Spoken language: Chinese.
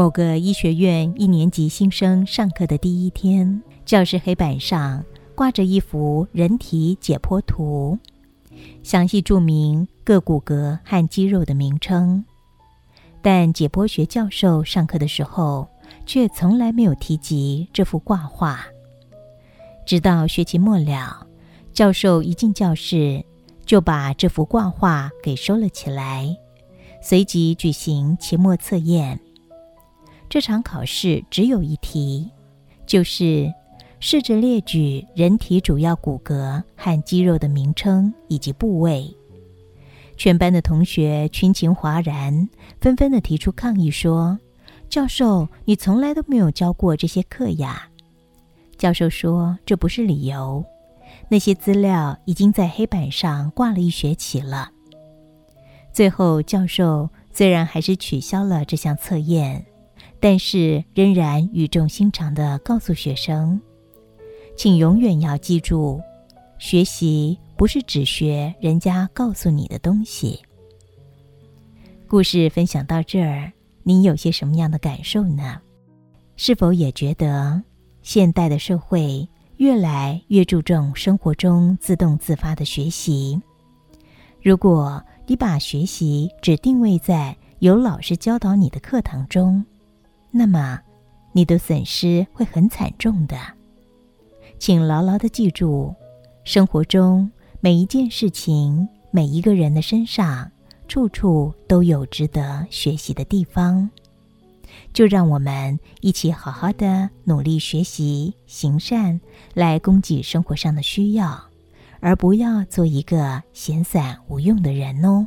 某个医学院一年级新生上课的第一天，教室黑板上挂着一幅人体解剖图，详细注明各骨骼和肌肉的名称。但解剖学教授上课的时候，却从来没有提及这幅挂画。直到学期末了，教授一进教室，就把这幅挂画给收了起来，随即举行期末测验。这场考试只有一题，就是试着列举人体主要骨骼和肌肉的名称以及部位。全班的同学群情哗然，纷纷的提出抗议说：“教授，你从来都没有教过这些课呀！”教授说：“这不是理由，那些资料已经在黑板上挂了一学期了。”最后，教授虽然还是取消了这项测验。但是仍然语重心长地告诉学生：“请永远要记住，学习不是只学人家告诉你的东西。”故事分享到这儿，你有些什么样的感受呢？是否也觉得现代的社会越来越注重生活中自动自发的学习？如果你把学习只定位在有老师教导你的课堂中，那么，你的损失会很惨重的。请牢牢的记住，生活中每一件事情、每一个人的身上，处处都有值得学习的地方。就让我们一起好好的努力学习、行善，来供给生活上的需要，而不要做一个闲散无用的人哦。